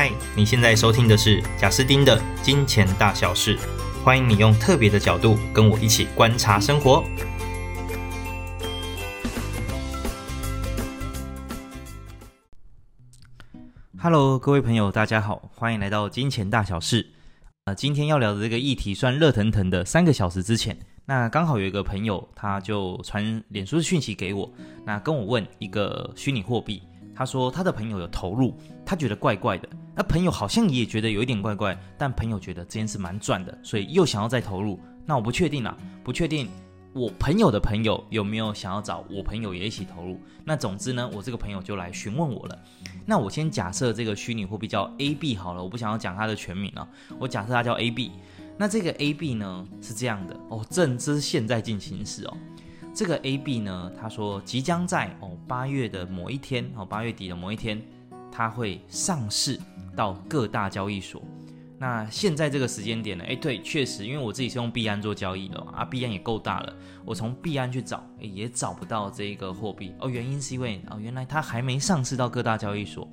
嗨，你现在收听的是贾斯丁的金钱大小事，欢迎你用特别的角度跟我一起观察生活。Hello，各位朋友，大家好，欢迎来到金钱大小事。呃，今天要聊的这个议题算热腾腾的。三个小时之前，那刚好有一个朋友，他就传脸书讯息给我，那跟我问一个虚拟货币。他说他的朋友有投入，他觉得怪怪的。那朋友好像也觉得有一点怪怪，但朋友觉得这件事蛮赚的，所以又想要再投入。那我不确定啦，不确定我朋友的朋友有没有想要找我朋友也一起投入。那总之呢，我这个朋友就来询问我了。那我先假设这个虚拟货币叫 A B 好了，我不想要讲它的全名啊，我假设它叫 A B。那这个 A B 呢是这样的哦，正知现在进行时哦。这个 A B 呢，他说即将在哦八月的某一天哦八月底的某一天，它会上市到各大交易所。那现在这个时间点呢？哎，对，确实，因为我自己是用币安做交易的啊，币安也够大了，我从币安去找，也找不到这个货币哦。原因是因为哦，原来它还没上市到各大交易所，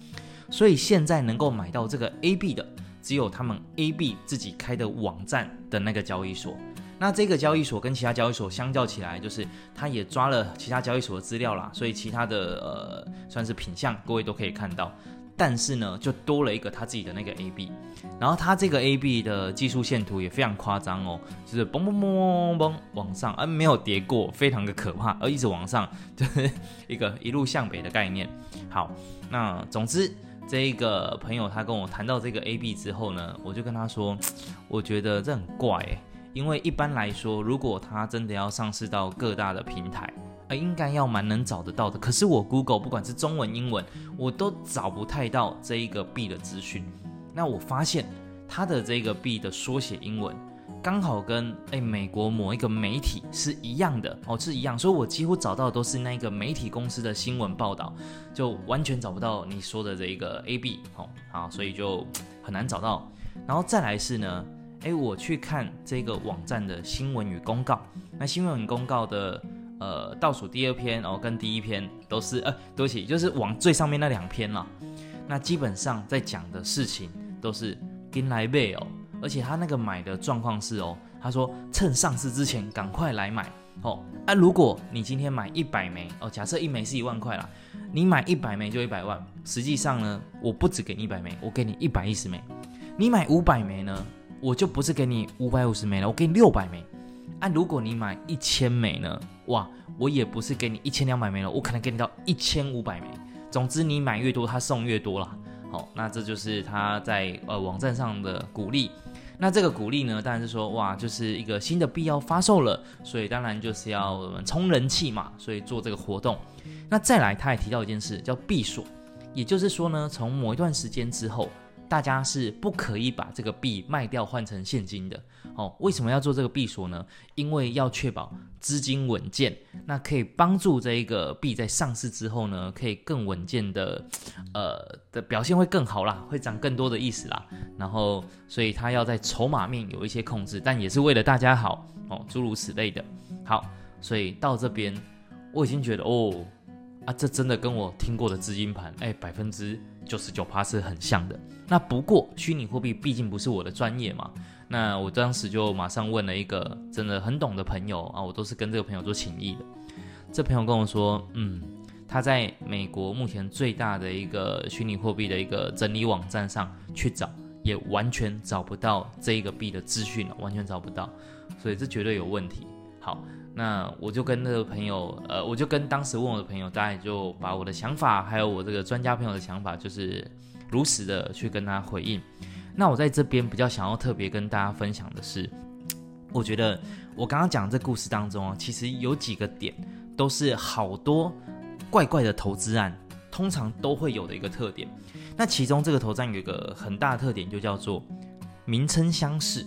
所以现在能够买到这个 A B 的，只有他们 A B 自己开的网站的那个交易所。那这个交易所跟其他交易所相较起来，就是它也抓了其他交易所的资料啦，所以其他的呃算是品相，各位都可以看到。但是呢，就多了一个它自己的那个 AB，然后它这个 AB 的技术线图也非常夸张哦，就是嘣嘣嘣嘣嘣往上，而没有跌过，非常的可怕，而一直往上，就是一个一路向北的概念。好，那总之这一个朋友他跟我谈到这个 AB 之后呢，我就跟他说，我觉得这很怪。因为一般来说，如果它真的要上市到各大的平台，呃，应该要蛮能找得到的。可是我 Google 不管是中文、英文，我都找不太到这一个币的资讯。那我发现它的这个币的缩写英文刚好跟诶美国某一个媒体是一样的哦，是一样。所以我几乎找到的都是那个媒体公司的新闻报道，就完全找不到你说的这一个 AB 哦，好，所以就很难找到。然后再来是呢。诶，我去看这个网站的新闻与公告。那新闻与公告的呃倒数第二篇哦，跟第一篇都是呃，对不起，就是往最上面那两篇了。那基本上在讲的事情都是跟来买哦，而且他那个买的状况是哦，他说趁上市之前赶快来买哦。啊，如果你今天买一百枚哦，假设一枚是一万块啦，你买一百枚就一百万。实际上呢，我不只给你一百枚，我给你一百一十枚。你买五百枚呢？我就不是给你五百五十枚了，我给你六百枚。啊，如果你买一千枚呢？哇，我也不是给你一千两百枚了，我可能给你到一千五百枚。总之，你买越多，他送越多啦。好，那这就是他在呃网站上的鼓励。那这个鼓励呢，当然是说哇，就是一个新的币要发售了，所以当然就是要冲人气嘛，所以做这个活动。那再来，他也提到一件事，叫币锁，也就是说呢，从某一段时间之后。大家是不可以把这个币卖掉换成现金的哦。为什么要做这个币锁呢？因为要确保资金稳健，那可以帮助这一个币在上市之后呢，可以更稳健的，呃的表现会更好啦，会涨更多的意思啦。然后，所以他要在筹码面有一些控制，但也是为了大家好哦，诸如此类的。好，所以到这边我已经觉得哦。啊，这真的跟我听过的资金盘，哎，百分之九十九趴是很像的。那不过虚拟货币毕竟不是我的专业嘛，那我当时就马上问了一个真的很懂的朋友啊，我都是跟这个朋友做情谊的。这朋友跟我说，嗯，他在美国目前最大的一个虚拟货币的一个整理网站上去找，也完全找不到这一个币的资讯了，完全找不到，所以这绝对有问题。好。那我就跟那个朋友，呃，我就跟当时问我的朋友，大概就把我的想法，还有我这个专家朋友的想法，就是如实的去跟他回应。那我在这边比较想要特别跟大家分享的是，我觉得我刚刚讲这故事当中啊，其实有几个点都是好多怪怪的投资案通常都会有的一个特点。那其中这个投资案有一个很大的特点，就叫做名称相似。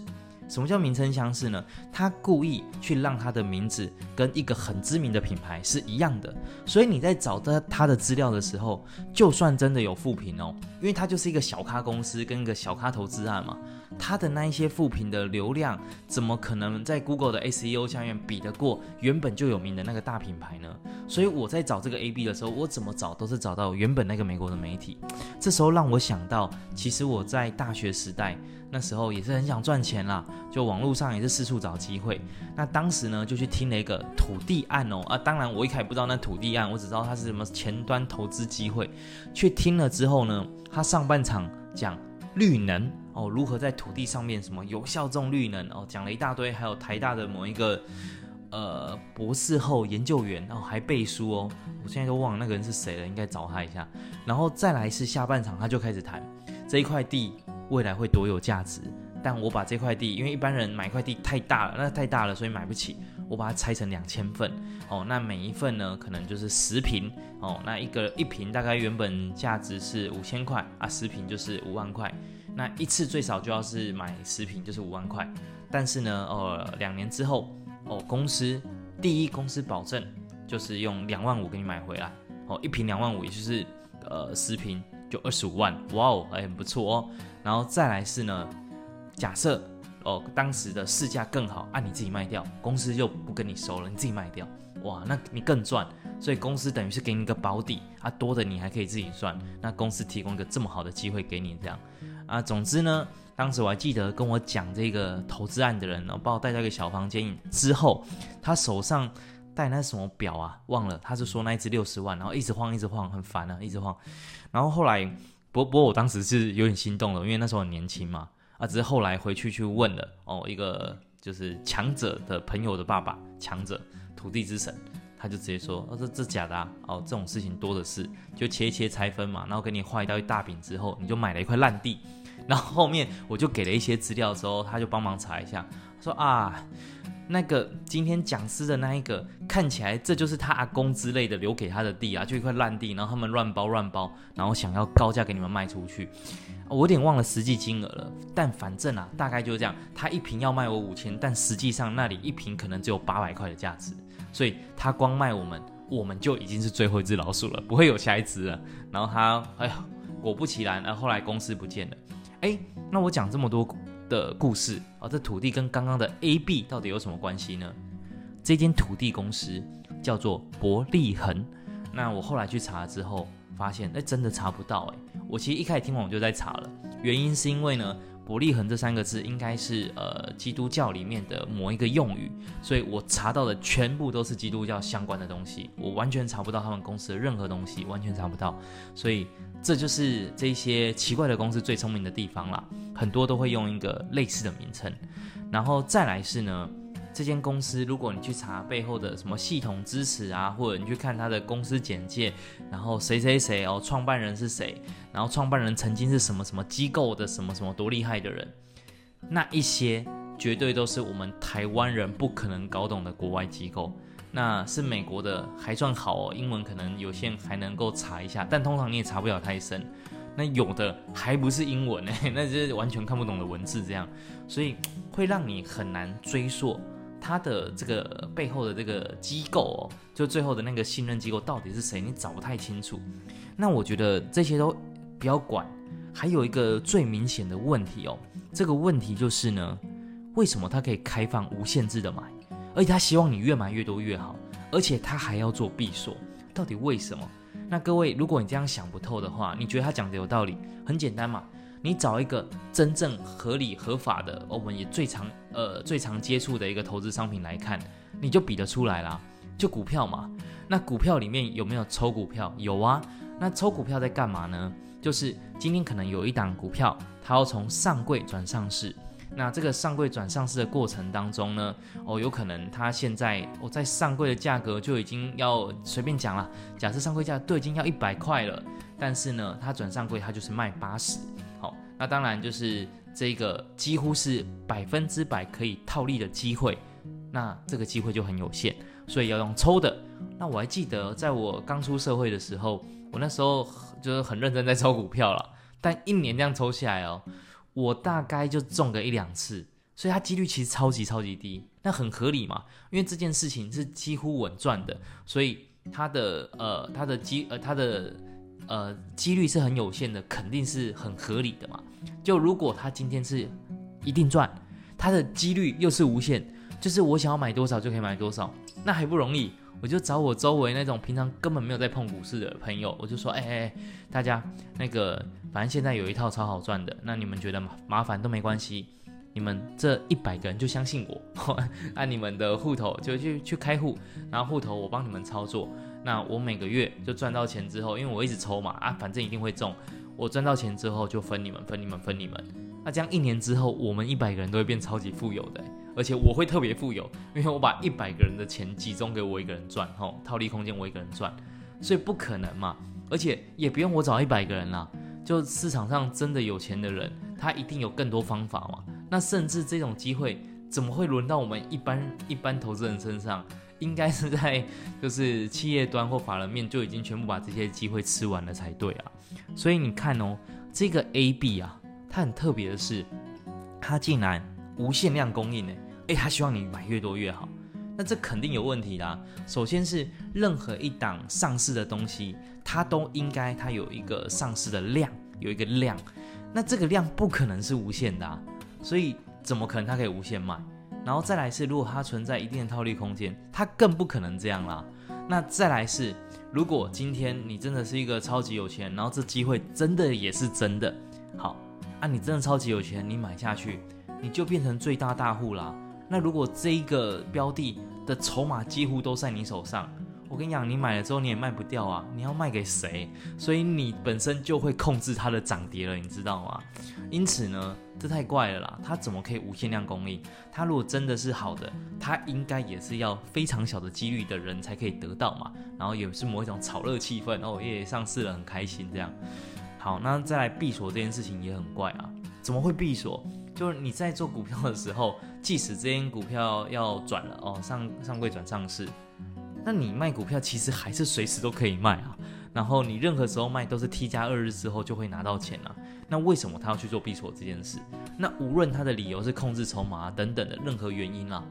什么叫名称相似呢？他故意去让他的名字跟一个很知名的品牌是一样的，所以你在找到他的资料的时候，就算真的有负评哦，因为他就是一个小咖公司跟一个小咖投资案嘛，它的那一些负评的流量，怎么可能在 Google 的 SEO 下面比得过原本就有名的那个大品牌呢？所以我在找这个 AB 的时候，我怎么找都是找到原本那个美国的媒体。这时候让我想到，其实我在大学时代那时候也是很想赚钱啦，就网络上也是四处找机会。那当时呢，就去听了一个土地案哦啊，当然我一开始不知道那土地案，我只知道它是什么前端投资机会。去听了之后呢，他上半场讲。绿能哦，如何在土地上面什么有效种绿能哦，讲了一大堆，还有台大的某一个呃博士后研究员哦，还背书哦，我现在都忘了那个人是谁了，应该找他一下。然后再来是下半场，他就开始谈这一块地未来会多有价值，但我把这块地，因为一般人买块地太大了，那太大了，所以买不起，我把它拆成两千份哦，那每一份呢可能就是十瓶哦，那一个一瓶大概原本价值是五千块啊，十瓶就是五万块。那一次最少就要是买十瓶，就是五万块。但是呢，呃，两年之后，哦，公司第一公司保证就是用两万五给你买回来，哦，一瓶两万五，也就是呃十瓶就二十五万，哇哦，还很不错哦。然后再来是呢，假设哦当时的市价更好，按、啊、你自己卖掉，公司就不跟你收了，你自己卖掉，哇，那你更赚。所以公司等于是给你一个保底啊，多的你还可以自己赚。那公司提供一个这么好的机会给你，这样。啊，总之呢，当时我还记得跟我讲这个投资案的人，然后把我带到一个小房间之后，他手上戴那什么表啊，忘了，他是说那一只六十万，然后一直晃，一直晃，很烦啊，一直晃。然后后来，不不过我当时是有点心动了，因为那时候很年轻嘛，啊，只是后来回去去问了哦，一个就是强者的朋友的爸爸，强者土地之神，他就直接说，哦，这这假的啊，哦，这种事情多的是，就切一切拆分嘛，然后给你画一道一大饼之后，你就买了一块烂地。然后后面我就给了一些资料之后，他就帮忙查一下，说啊，那个今天讲师的那一个看起来这就是他阿公之类的留给他的地啊，就一块烂地，然后他们乱包乱包，然后想要高价给你们卖出去，我有点忘了实际金额了，但反正啊，大概就是这样，他一瓶要卖我五千，但实际上那里一瓶可能只有八百块的价值，所以他光卖我们，我们就已经是最后一只老鼠了，不会有下一只了。然后他，哎呀，果不其然，然后来公司不见了。哎，那我讲这么多的故事啊，这土地跟刚刚的 AB 到底有什么关系呢？这间土地公司叫做伯利恒。那我后来去查了之后，发现哎，真的查不到哎。我其实一开始听完我就在查了，原因是因为呢，伯利恒这三个字应该是呃基督教里面的某一个用语，所以我查到的全部都是基督教相关的东西，我完全查不到他们公司的任何东西，完全查不到，所以。这就是这些奇怪的公司最聪明的地方啦，很多都会用一个类似的名称，然后再来是呢，这间公司如果你去查背后的什么系统支持啊，或者你去看他的公司简介，然后谁谁谁哦，创办人是谁，然后创办人曾经是什么什么机构的什么什么多厉害的人，那一些绝对都是我们台湾人不可能搞懂的国外机构。那是美国的还算好哦，英文可能有些还能够查一下，但通常你也查不了太深。那有的还不是英文呢，那就是完全看不懂的文字这样，所以会让你很难追溯他的这个背后的这个机构哦，就最后的那个信任机构到底是谁，你找不太清楚。那我觉得这些都不要管，还有一个最明显的问题哦，这个问题就是呢，为什么它可以开放无限制的买？而且他希望你越买越多越好，而且他还要做闭锁，到底为什么？那各位，如果你这样想不透的话，你觉得他讲的有道理？很简单嘛，你找一个真正合理合法的，我们也最常呃最常接触的一个投资商品来看，你就比得出来啦。就股票嘛，那股票里面有没有抽股票？有啊。那抽股票在干嘛呢？就是今天可能有一档股票，它要从上柜转上市。那这个上柜转上市的过程当中呢，哦，有可能它现在我、哦、在上柜的价格就已经要随便讲了，假设上柜价都已经要一百块了，但是呢，它转上柜它就是卖八十，好，那当然就是这个几乎是百分之百可以套利的机会，那这个机会就很有限，所以要用抽的。那我还记得在我刚出社会的时候，我那时候就是很认真在抽股票了，但一年这样抽下来哦。我大概就中个一两次，所以它几率其实超级超级低，那很合理嘛，因为这件事情是几乎稳赚的，所以它的呃它的机呃它的呃几率是很有限的，肯定是很合理的嘛。就如果它今天是一定赚，它的几率又是无限，就是我想要买多少就可以买多少，那还不容易？我就找我周围那种平常根本没有在碰股市的朋友，我就说，哎哎哎，大家那个反正现在有一套超好赚的，那你们觉得麻麻烦都没关系，你们这一百个人就相信我，按你们的户头就去去开户，然后户头我帮你们操作，那我每个月就赚到钱之后，因为我一直抽嘛，啊，反正一定会中，我赚到钱之后就分你们，分你们，分你们，那这样一年之后，我们一百个人都会变超级富有的。而且我会特别富有，因为我把一百个人的钱集中给我一个人赚，吼，套利空间我一个人赚，所以不可能嘛。而且也不用我找一百个人啦，就市场上真的有钱的人，他一定有更多方法嘛。那甚至这种机会怎么会轮到我们一般一般投资人身上？应该是在就是企业端或法人面就已经全部把这些机会吃完了才对啊。所以你看哦，这个 AB 啊，它很特别的是，它竟然无限量供应呢。诶，他希望你买越多越好，那这肯定有问题啦。首先是任何一档上市的东西，它都应该它有一个上市的量，有一个量，那这个量不可能是无限的啊，所以怎么可能它可以无限卖？然后再来是，如果它存在一定的套利空间，它更不可能这样啦。那再来是，如果今天你真的是一个超级有钱，然后这机会真的也是真的，好啊，你真的超级有钱，你买下去，你就变成最大大户啦。那如果这一个标的的筹码几乎都在你手上，我跟你讲，你买了之后你也卖不掉啊，你要卖给谁？所以你本身就会控制它的涨跌了，你知道吗？因此呢，这太怪了啦，它怎么可以无限量供应？它如果真的是好的，它应该也是要非常小的几率的人才可以得到嘛，然后也是某一种炒热气氛哦，也上市了很开心这样。好，那再来闭锁这件事情也很怪啊，怎么会闭锁？就是你在做股票的时候，即使这间股票要转了哦，上上柜转上市，那你卖股票其实还是随时都可以卖啊。然后你任何时候卖都是 T 加二日之后就会拿到钱啊。那为什么他要去做闭锁这件事？那无论他的理由是控制筹码等等的任何原因啊，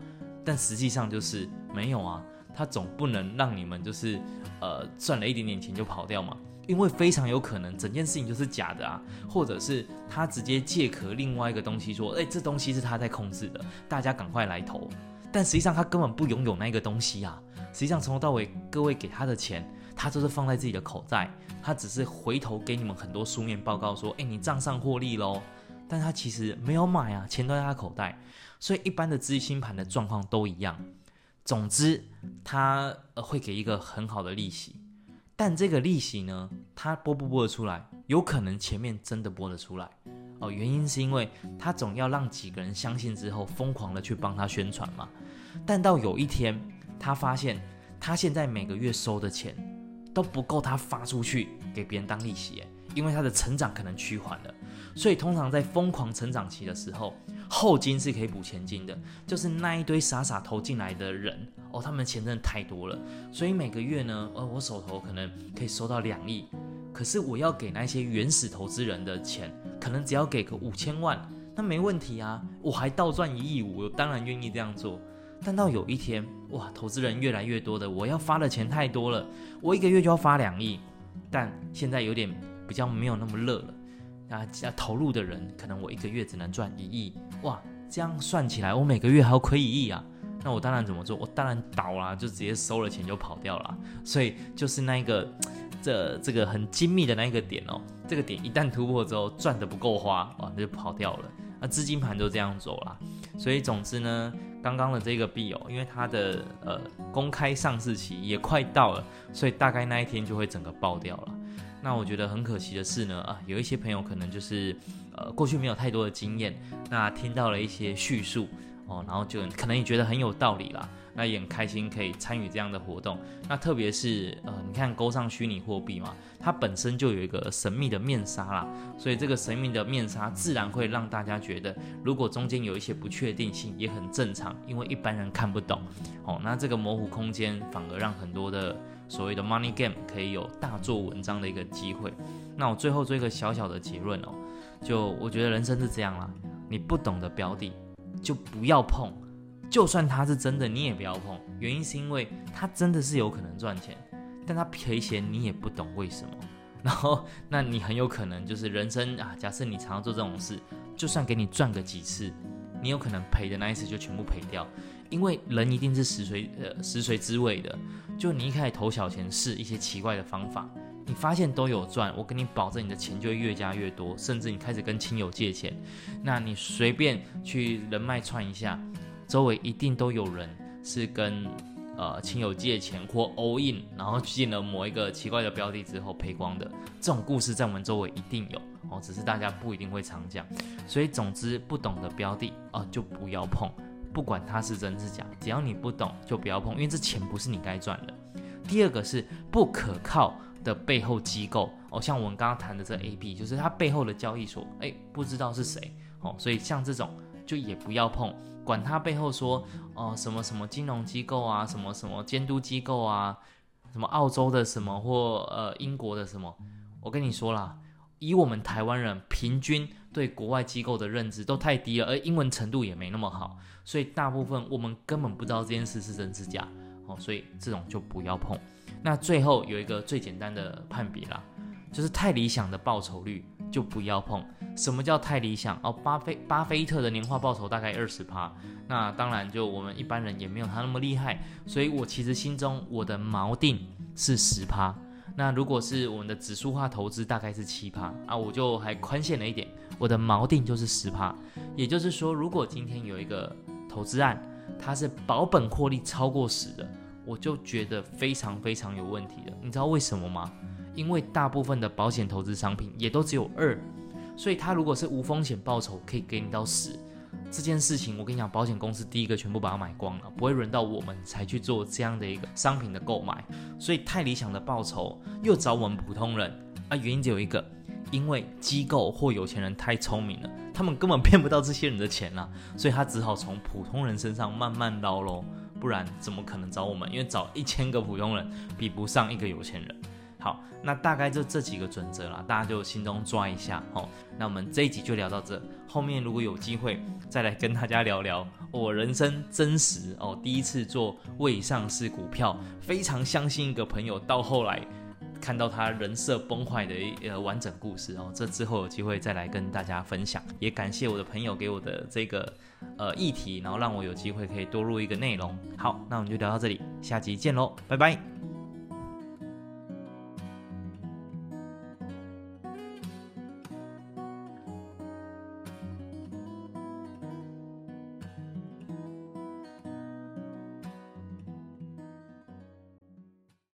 但实际上就是没有啊，他总不能让你们就是呃赚了一点点钱就跑掉嘛。因为非常有可能整件事情就是假的啊，或者是他直接借壳另外一个东西说，哎，这东西是他在控制的，大家赶快来投。但实际上他根本不拥有那个东西啊。实际上从头到尾，各位给他的钱，他都是放在自己的口袋，他只是回头给你们很多书面报告说，哎，你账上获利喽。但他其实没有买啊，钱都在他口袋。所以一般的资金盘的状况都一样。总之，他会给一个很好的利息。但这个利息呢，他拨不拨得出来？有可能前面真的拨得出来哦。原因是因为他总要让几个人相信之后，疯狂的去帮他宣传嘛。但到有一天，他发现他现在每个月收的钱都不够他发出去给别人当利息，因为他的成长可能趋缓了。所以通常在疯狂成长期的时候，后金是可以补前金的，就是那一堆傻傻投进来的人哦，他们钱真的太多了，所以每个月呢，呃，我手头可能可以收到两亿，可是我要给那些原始投资人的钱，可能只要给个五千万，那没问题啊，我还倒赚一亿五，我当然愿意这样做。但到有一天，哇，投资人越来越多的，我要发的钱太多了，我一个月就要发两亿，但现在有点比较没有那么热了。啊，要投入的人，可能我一个月只能赚一亿，哇，这样算起来，我每个月还要亏一亿啊，那我当然怎么做？我当然倒啦，就直接收了钱就跑掉了。所以就是那一个这这个很精密的那一个点哦，这个点一旦突破之后，赚的不够花，哇，那就跑掉了。那资金盘就这样走啦。所以总之呢，刚刚的这个币哦，因为它的呃公开上市期也快到了，所以大概那一天就会整个爆掉了。那我觉得很可惜的是呢，啊，有一些朋友可能就是，呃，过去没有太多的经验，那听到了一些叙述哦，然后就可能你觉得很有道理啦，那也很开心可以参与这样的活动。那特别是呃，你看勾上虚拟货币嘛，它本身就有一个神秘的面纱啦，所以这个神秘的面纱自然会让大家觉得，如果中间有一些不确定性也很正常，因为一般人看不懂哦，那这个模糊空间反而让很多的。所谓的 money game 可以有大做文章的一个机会。那我最后做一个小小的结论哦，就我觉得人生是这样啦，你不懂的标的就不要碰，就算它是真的，你也不要碰。原因是因为它真的是有可能赚钱，但它赔钱你也不懂为什么。然后那你很有可能就是人生啊，假设你常常做这种事，就算给你赚个几次，你有可能赔的那一次就全部赔掉，因为人一定是食髓呃食髓知味的。就你一开始投小钱试一些奇怪的方法，你发现都有赚，我跟你保证你的钱就会越加越多，甚至你开始跟亲友借钱，那你随便去人脉串一下，周围一定都有人是跟呃亲友借钱或 all in，然后进了某一个奇怪的标的之后赔光的，这种故事在我们周围一定有哦，只是大家不一定会常讲。所以总之不懂的标的啊就不要碰，不管它是真是假，只要你不懂就不要碰，因为这钱不是你该赚的。第二个是不可靠的背后机构哦，像我们刚刚谈的这 A B，就是它背后的交易所，哎，不知道是谁哦，所以像这种就也不要碰。管他背后说哦、什么什么金融机构啊，什么什么监督机构啊，什么澳洲的什么或呃英国的什么，我跟你说啦，以我们台湾人平均对国外机构的认知都太低了，而英文程度也没那么好，所以大部分我们根本不知道这件事是真是假哦，所以这种就不要碰。那最后有一个最简单的判别啦，就是太理想的报酬率。就不要碰。什么叫太理想哦？巴菲巴菲特的年化报酬大概二十趴，那当然就我们一般人也没有他那么厉害，所以我其实心中我的锚定是十趴。那如果是我们的指数化投资，大概是七趴啊，我就还宽限了一点，我的锚定就是十趴。也就是说，如果今天有一个投资案，它是保本获利超过十的，我就觉得非常非常有问题的。你知道为什么吗？因为大部分的保险投资商品也都只有二，所以它如果是无风险报酬可以给你到十，这件事情我跟你讲，保险公司第一个全部把它买光了，不会轮到我们才去做这样的一个商品的购买。所以太理想的报酬又找我们普通人啊，原因只有一个，因为机构或有钱人太聪明了，他们根本骗不到这些人的钱了，所以他只好从普通人身上慢慢捞喽，不然怎么可能找我们？因为找一千个普通人比不上一个有钱人。好，那大概就这几个准则啦，大家就心中抓一下哦。那我们这一集就聊到这，后面如果有机会再来跟大家聊聊我人生真实哦，第一次做未上市股票，非常相信一个朋友，到后来看到他人设崩坏的一呃完整故事哦。这之后有机会再来跟大家分享，也感谢我的朋友给我的这个呃议题，然后让我有机会可以多录一个内容。好，那我们就聊到这里，下集见喽，拜拜。